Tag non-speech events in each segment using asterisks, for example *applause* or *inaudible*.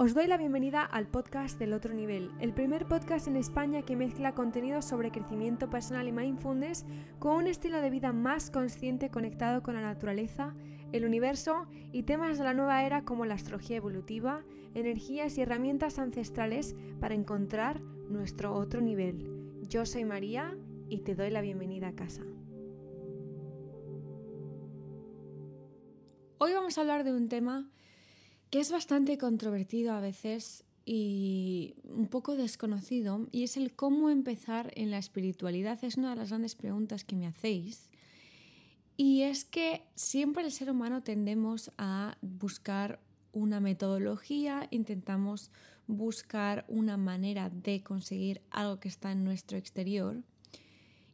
Os doy la bienvenida al podcast del otro nivel, el primer podcast en España que mezcla contenidos sobre crecimiento personal y mindfulness con un estilo de vida más consciente conectado con la naturaleza, el universo y temas de la nueva era como la astrología evolutiva, energías y herramientas ancestrales para encontrar nuestro otro nivel. Yo soy María y te doy la bienvenida a casa. Hoy vamos a hablar de un tema que es bastante controvertido a veces y un poco desconocido, y es el cómo empezar en la espiritualidad. Es una de las grandes preguntas que me hacéis. Y es que siempre el ser humano tendemos a buscar una metodología, intentamos buscar una manera de conseguir algo que está en nuestro exterior.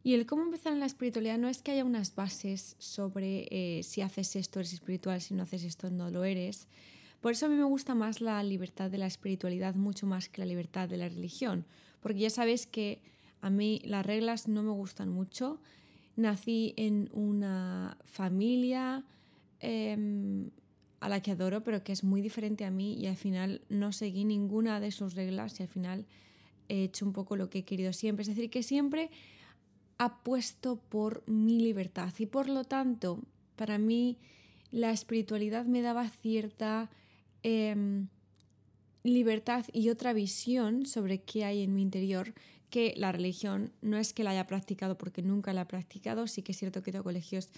Y el cómo empezar en la espiritualidad no es que haya unas bases sobre eh, si haces esto eres espiritual, si no haces esto no lo eres, por eso a mí me gusta más la libertad de la espiritualidad mucho más que la libertad de la religión, porque ya sabes que a mí las reglas no me gustan mucho. Nací en una familia em, a la que adoro, pero que es muy diferente a mí y al final no seguí ninguna de sus reglas y al final he hecho un poco lo que he querido siempre. Es decir, que siempre apuesto por mi libertad y por lo tanto, para mí la espiritualidad me daba cierta Em, libertad y otra visión sobre qué hay en mi interior que la religión no es que la haya practicado porque nunca la he practicado, sí que es cierto que tengo colegios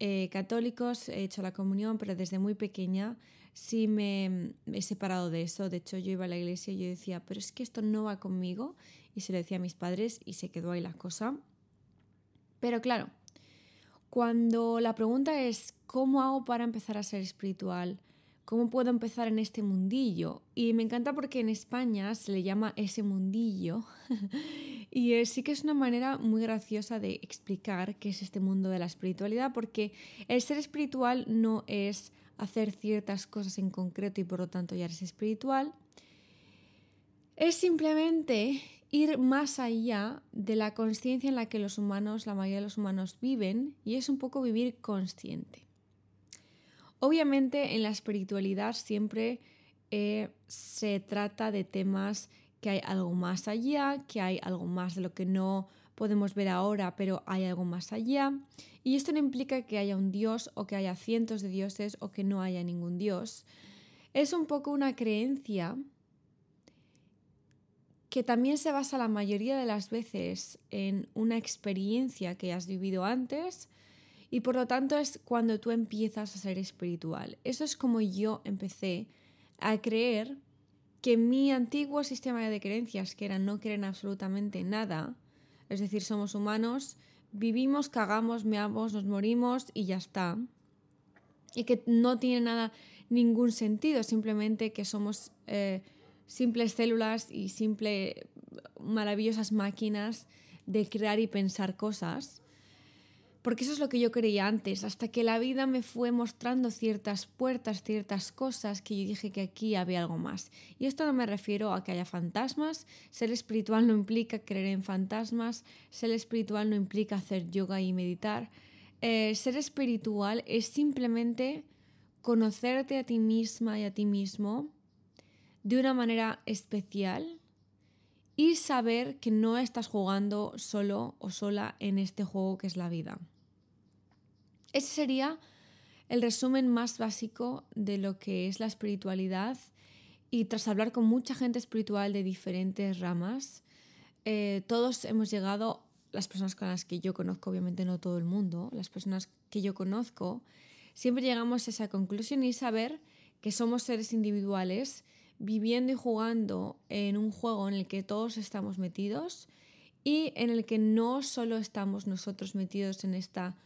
eh, católicos, he hecho la comunión, pero desde muy pequeña sí me, he separado de eso. De hecho, yo iba a la iglesia y yo decía, pero es que esto no va conmigo. Y se lo decía a mis padres y se quedó ahí la cosa. Pero claro, cuando la pregunta es, ¿cómo hago para empezar a ser espiritual? ¿Cómo puedo empezar en este mundillo? Y me encanta porque en España se le llama ese mundillo *laughs* y sí que es una manera muy graciosa de explicar qué es este mundo de la espiritualidad porque el ser espiritual no es hacer ciertas cosas en concreto y por lo tanto ya eres espiritual. Es simplemente ir más allá de la conciencia en la que los humanos, la mayoría de los humanos viven y es un poco vivir consciente. Obviamente en la espiritualidad siempre eh, se trata de temas que hay algo más allá, que hay algo más de lo que no podemos ver ahora, pero hay algo más allá. Y esto no implica que haya un dios o que haya cientos de dioses o que no haya ningún dios. Es un poco una creencia que también se basa la mayoría de las veces en una experiencia que has vivido antes y por lo tanto es cuando tú empiezas a ser espiritual. Eso es como yo empecé a creer que mi antiguo sistema de creencias, que era no creer absolutamente nada, es decir, somos humanos, vivimos, cagamos, meamos, nos morimos y ya está. Y que no tiene nada, ningún sentido, simplemente que somos eh, simples células y simples maravillosas máquinas de crear y pensar cosas porque eso es lo que yo creía antes, hasta que la vida me fue mostrando ciertas puertas, ciertas cosas que yo dije que aquí había algo más. Y esto no me refiero a que haya fantasmas, ser espiritual no implica creer en fantasmas, ser espiritual no implica hacer yoga y meditar. Eh, ser espiritual es simplemente conocerte a ti misma y a ti mismo de una manera especial y saber que no estás jugando solo o sola en este juego que es la vida. Ese sería el resumen más básico de lo que es la espiritualidad y tras hablar con mucha gente espiritual de diferentes ramas, eh, todos hemos llegado, las personas con las que yo conozco, obviamente no todo el mundo, las personas que yo conozco, siempre llegamos a esa conclusión y saber que somos seres individuales viviendo y jugando en un juego en el que todos estamos metidos y en el que no solo estamos nosotros metidos en esta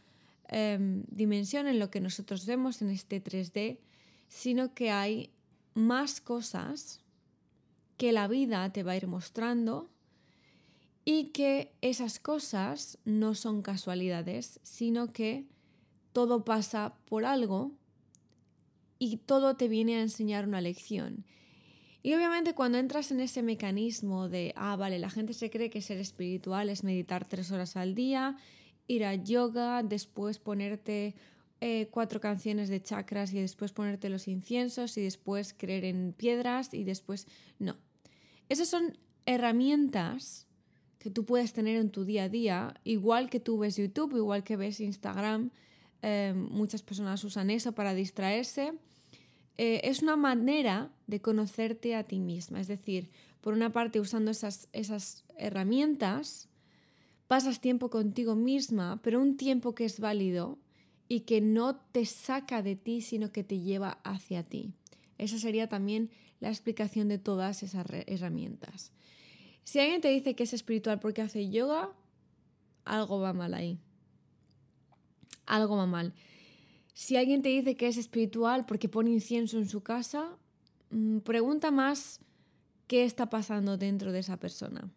Em, dimensión en lo que nosotros vemos en este 3D, sino que hay más cosas que la vida te va a ir mostrando y que esas cosas no son casualidades, sino que todo pasa por algo y todo te viene a enseñar una lección. Y obviamente cuando entras en ese mecanismo de, ah, vale, la gente se cree que ser espiritual es meditar tres horas al día ir a yoga, después ponerte eh, cuatro canciones de chakras y después ponerte los inciensos y después creer en piedras y después... No. Esas son herramientas que tú puedes tener en tu día a día, igual que tú ves YouTube, igual que ves Instagram, eh, muchas personas usan eso para distraerse. Eh, es una manera de conocerte a ti misma, es decir, por una parte usando esas, esas herramientas, pasas tiempo contigo misma, pero un tiempo que es válido y que no te saca de ti, sino que te lleva hacia ti. Esa sería también la explicación de todas esas herramientas. Si alguien te dice que es espiritual porque hace yoga, algo va mal ahí. Algo va mal. Si alguien te dice que es espiritual porque pone incienso en su casa, mm, pregunta más qué está pasando dentro de esa persona.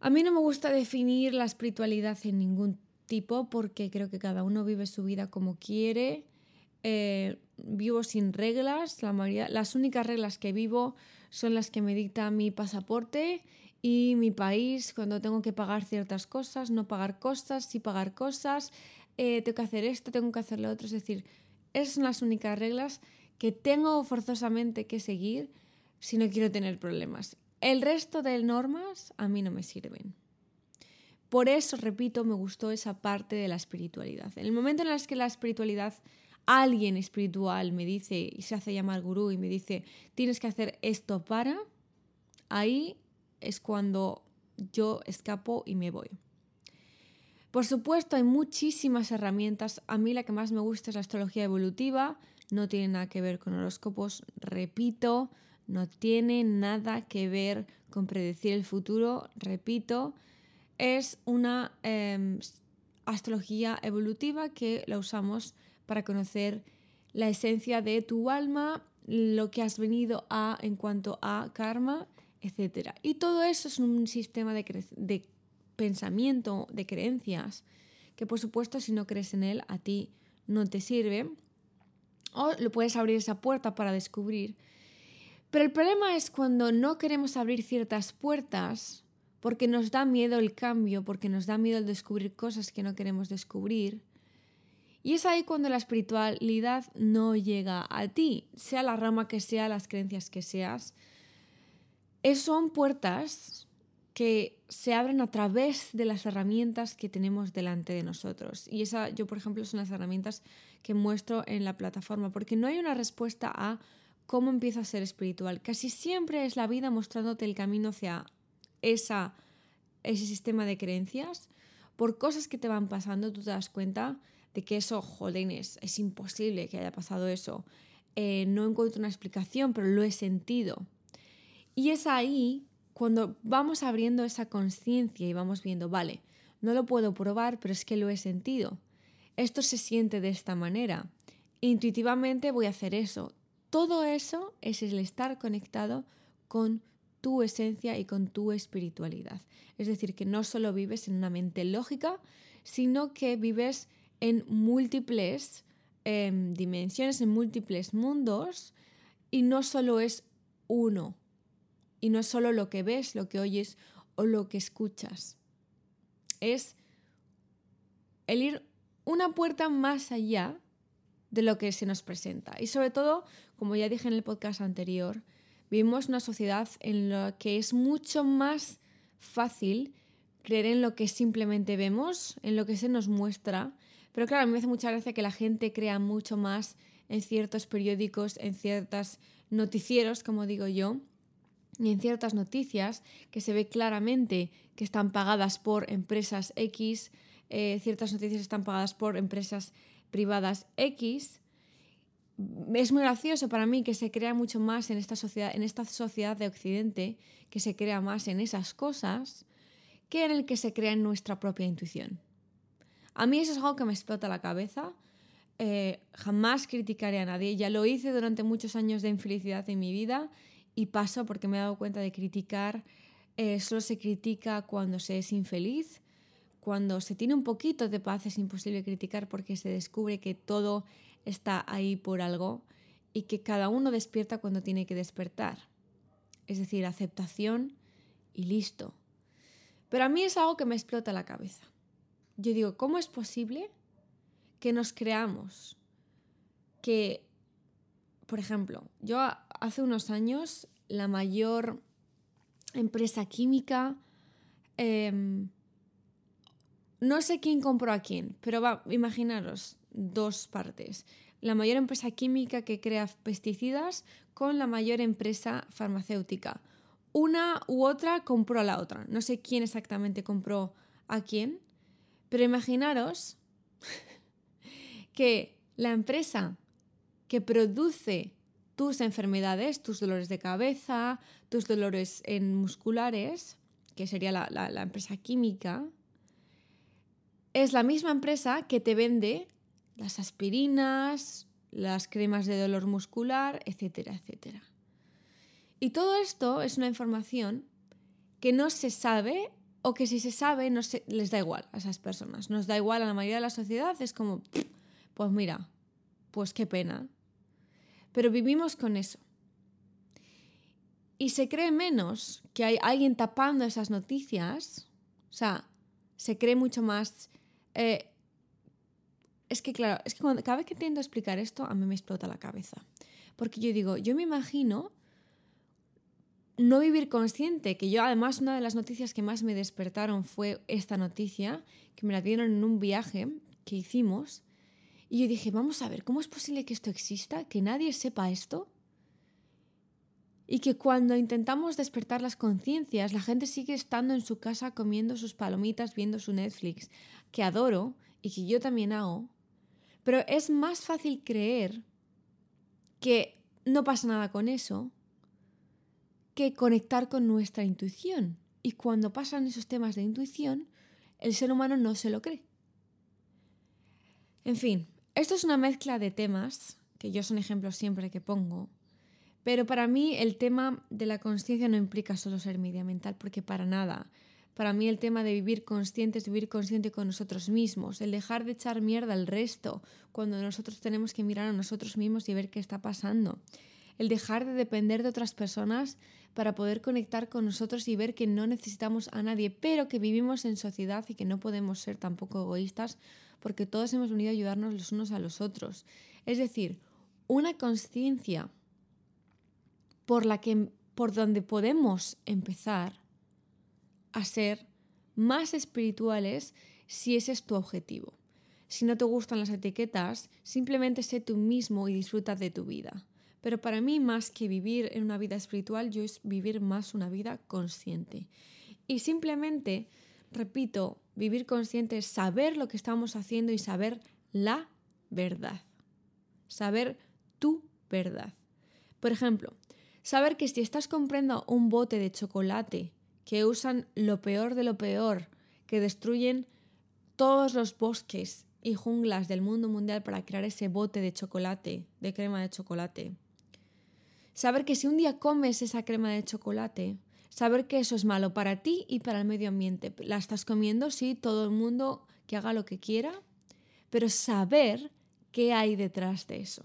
A mí no me gusta definir la espiritualidad en ningún tipo porque creo que cada uno vive su vida como quiere. Eh, vivo sin reglas, la mayoría, las únicas reglas que vivo son las que me dicta mi pasaporte y mi país cuando tengo que pagar ciertas cosas, no pagar cosas, sí pagar cosas, eh, tengo que hacer esto, tengo que hacer lo otro. Es decir, esas son las únicas reglas que tengo forzosamente que seguir si no quiero tener problemas. El resto de normas a mí no me sirven. Por eso, repito, me gustó esa parte de la espiritualidad. En el momento en el que la espiritualidad, alguien espiritual me dice y se hace llamar gurú y me dice, tienes que hacer esto para, ahí es cuando yo escapo y me voy. Por supuesto, hay muchísimas herramientas. A mí la que más me gusta es la astrología evolutiva. No tiene nada que ver con horóscopos. Repito, no tiene nada que ver con predecir el futuro, repito, es una em, astrología evolutiva que la usamos para conocer la esencia de tu alma, lo que has venido a en cuanto a karma, etc. Y todo eso es un sistema de, de pensamiento, de creencias, que por supuesto si no crees en él, a ti no te sirve. O lo puedes abrir esa puerta para descubrir pero el problema es cuando no queremos abrir ciertas puertas porque nos da miedo el cambio, porque nos da miedo el descubrir cosas que no queremos descubrir. Y es ahí cuando la espiritualidad no llega a ti, sea la rama que sea, las creencias que seas. Es, son puertas que se abren a través de las herramientas que tenemos delante de nosotros. Y esa, yo, por ejemplo, son las herramientas que muestro en la plataforma, porque no hay una respuesta a cómo empieza a ser espiritual. Casi siempre es la vida mostrándote el camino hacia esa, ese sistema de creencias. Por cosas que te van pasando, tú te das cuenta de que eso, jolines, es imposible que haya pasado eso. Eh, no encuentro una explicación, pero lo he sentido. Y es ahí cuando vamos abriendo esa conciencia y vamos viendo, vale, no lo puedo probar, pero es que lo he sentido. Esto se siente de esta manera. Intuitivamente voy a hacer eso. Todo eso es el estar conectado con tu esencia y con tu espiritualidad. Es decir, que no solo vives en una mente lógica, sino que vives en múltiples em, dimensiones, en múltiples mundos, y no solo es uno, y no es solo lo que ves, lo que oyes o lo que escuchas. Es el ir una puerta más allá de lo que se nos presenta. Y sobre todo, como ya dije en el podcast anterior, vivimos una sociedad en la que es mucho más fácil creer en lo que simplemente vemos, en lo que se nos muestra. Pero claro, a mí me hace mucha gracia que la gente crea mucho más en ciertos periódicos, en ciertos noticieros, como digo yo, y en ciertas noticias que se ve claramente que están pagadas por empresas X, eh, ciertas noticias están pagadas por empresas privadas X, es muy gracioso para mí que se crea mucho más en esta sociedad, en esta sociedad de Occidente, que se crea más en esas cosas que en el que se crea en nuestra propia intuición. A mí eso es algo que me explota la cabeza. Eh, jamás criticaré a nadie. Ya lo hice durante muchos años de infelicidad en mi vida y paso porque me he dado cuenta de criticar. Eh, solo se critica cuando se es infeliz cuando se tiene un poquito de paz es imposible criticar porque se descubre que todo está ahí por algo y que cada uno despierta cuando tiene que despertar. Es decir, aceptación y listo. Pero a mí es algo que me explota la cabeza. Yo digo, ¿cómo es posible que nos creamos que, por ejemplo, yo hace unos años la mayor empresa química, em, no sé quién compró a quién, pero va, imaginaros dos partes. La mayor empresa química que crea pesticidas con la mayor empresa farmacéutica. Una u otra compró a la otra. No sé quién exactamente compró a quién, pero imaginaros *laughs* que la empresa que produce tus enfermedades, tus dolores de cabeza, tus dolores en musculares, que sería la, la, empresa química, es la misma empresa que te vende las aspirinas, las cremas de dolor muscular, etcétera, etcétera. Y todo esto es una información que no se sabe o que si se sabe no se, les da igual a esas personas. Nos da igual a la mayoría de la sociedad. Es como, pues mira, pues qué pena. Pero vivimos con eso. Y se cree menos que hay alguien tapando esas noticias. O sea, se cree mucho más... Eh, es que claro, es que cada vez que intento explicar esto, a mí me explota la cabeza. Porque yo digo, yo me imagino no vivir consciente, que yo además una de las noticias que más me despertaron fue esta noticia, que me la dieron en un viaje que hicimos, y yo dije, vamos a ver, ¿cómo es posible que esto exista? Que nadie sepa esto. Y que cuando intentamos despertar las conciencias, la gente sigue estando en su casa comiendo sus palomitas, viendo su Netflix, que adoro y que yo también hago. Pero es más fácil creer que no pasa nada con eso que conectar con nuestra intuición. Y cuando pasan esos temas de intuición, el ser humano no se lo cree. En fin, esto es una mezcla de temas, que yo son ejemplos siempre que pongo, pero para mí el tema de la conciencia no implica solo ser media mental, porque para nada. Para mí el tema de vivir consciente es vivir consciente con nosotros mismos, el dejar de echar mierda al resto, cuando nosotros tenemos que mirar a nosotros mismos y ver qué está pasando. El dejar de depender de otras personas para poder conectar con nosotros y ver que no necesitamos a nadie, pero que vivimos en sociedad y que no podemos ser tampoco egoístas porque todos hemos venido a ayudarnos los unos a los otros. Es decir, una conciencia por la que por donde podemos empezar a ser más espirituales si ese es tu objetivo. Si no te gustan las etiquetas, simplemente sé tú mismo y disfruta de tu vida. Pero para mí, más que vivir en una vida espiritual, yo es vivir más una vida consciente. Y simplemente, repito, Vivir consciente es saber lo que estamos haciendo y saber la verdad. Saber tu verdad. Por ejemplo, saber que si estás comprando un bote de chocolate que usan lo peor de lo peor, que destruyen todos los bosques y junglas del mundo mundial para crear ese bote de chocolate, de crema de chocolate. Saber que si un día comes esa crema de chocolate, saber que eso es malo para ti y para el medio ambiente. La estás comiendo, sí, todo el mundo que haga lo que quiera, pero saber qué hay detrás de eso.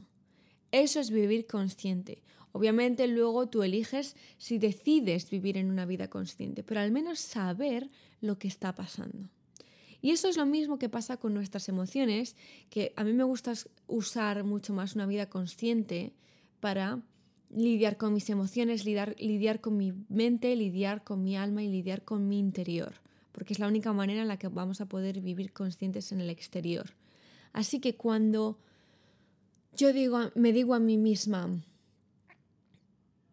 Eso es vivir consciente. Obviamente luego tú eliges si decides vivir en una vida consciente, pero al menos saber lo que está pasando. Y eso es lo mismo que pasa con nuestras emociones, que a mí me gusta usar mucho más una vida consciente para lidiar con mis emociones, lidiar, lidiar con mi mente, lidiar con mi alma y lidiar con mi interior, porque es la única manera en la que vamos a poder vivir conscientes en el exterior. Así que cuando yo digo, me digo a mí misma,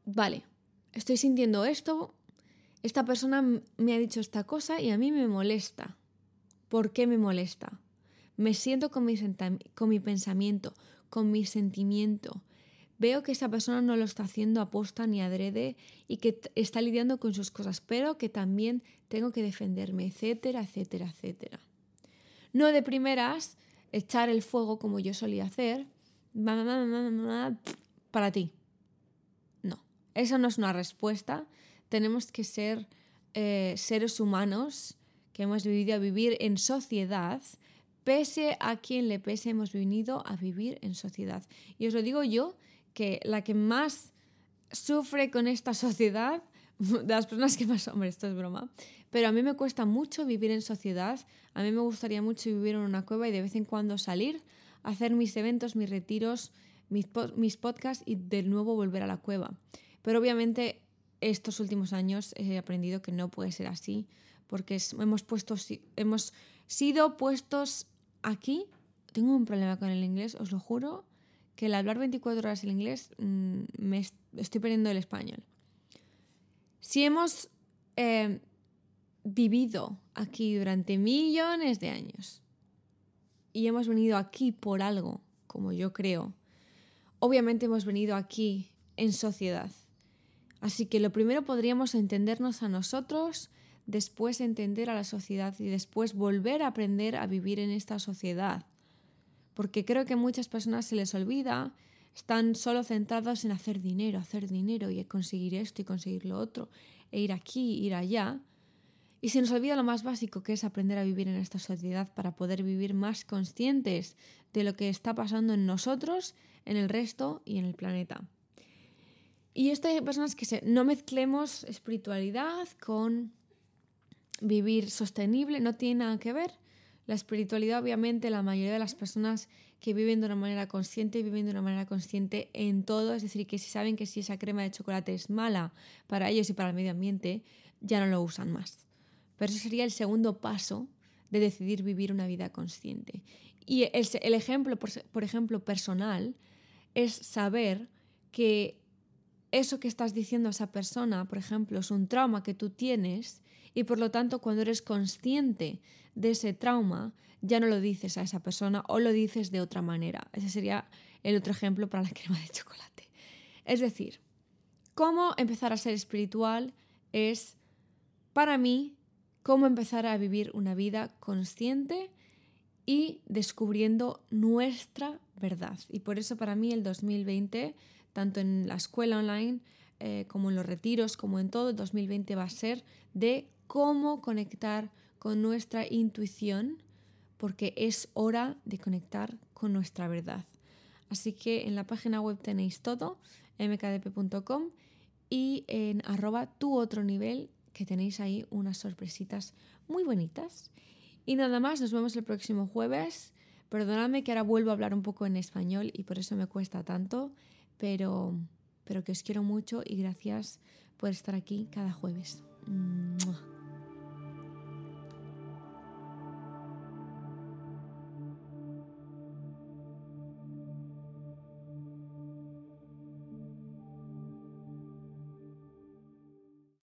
vale, estoy sintiendo esto, esta persona me ha dicho esta cosa y a mí me molesta. ¿Por qué me molesta? Me siento con mi, con mi pensamiento, con mi sentimiento, veo que esa persona no lo está haciendo aposta ni adrede y que está lidiando con sus cosas, pero que también tengo que defenderme, etcétera, etcétera, etcétera. No de primeras echar el fuego como yo solía hacer para ti. No, esa no es una respuesta. Tenemos que ser eh, seres humanos que hemos vivido a vivir en sociedad, pese a quien le pese, hemos venido a vivir en sociedad. Y os lo digo yo, que la que más sufre con esta sociedad *laughs* de las personas que más, hombre, esto es broma, pero a mí me cuesta mucho vivir en sociedad, a mí me gustaría mucho vivir en una cueva y de vez en cuando salir, hacer mis eventos, mis retiros, mis, mis podcasts y de nuevo volver a la cueva. Pero obviamente estos últimos años he aprendido que no puede ser así, porque hemos, puesto, hemos sido puestos aquí. Tengo un problema con el inglés, os lo juro, que el hablar 24 horas el inglés mm, me estoy perdiendo el español. Si hemos eh, vivido aquí durante millones de años y hemos venido aquí por algo, como yo creo, obviamente hemos venido aquí en sociedad. Así que lo primero podríamos entendernos a nosotros, después entender a la sociedad y después volver a aprender a vivir en esta sociedad. Porque creo que muchas personas se les olvida, están solo centrados en hacer dinero, hacer dinero y conseguir esto y conseguir lo otro, e ir aquí, ir allá. Y se nos olvida lo más básico que es aprender a vivir en esta sociedad para poder vivir más conscientes de lo que está pasando en nosotros, en el resto y en el planeta. Y esto hay personas que se, no mezclemos espiritualidad con vivir sostenible, no tiene nada que ver. La espiritualidad, obviamente, la mayoría de las personas que viven de una manera consciente, viven de una manera consciente en todo, es decir, que si saben que si esa crema de chocolate es mala para ellos y para el medio ambiente, ya no lo usan más. Pero eso sería el segundo paso de decidir vivir una vida consciente. Y el, ejemplo, por ejemplo, personal, es saber que eso que estás diciendo a esa persona, por ejemplo, es un trauma que tú tienes y por lo tanto cuando eres consciente de ese trauma, ya no lo dices a esa persona o lo dices de otra manera. Ese sería el otro ejemplo para la *laughs* crema de chocolate. Es decir, cómo empezar a ser espiritual es, para mí, cómo empezar a vivir una vida consciente y descubriendo nuestra verdad. Y por eso para mí el 2020 tanto en la escuela online eh, como en los retiros, como en todo, el 2020 va a ser de cómo conectar con nuestra intuición, porque es hora de conectar con nuestra verdad. Así que en la página web tenéis todo, mkdp.com y en arroba tu otro nivel, que tenéis ahí unas sorpresitas muy bonitas. Y nada más, nos vemos el próximo jueves. Perdonadme que ahora vuelvo a hablar un poco en español y por eso me cuesta tanto pero, pero que os quiero mucho y gracias por estar aquí cada jueves.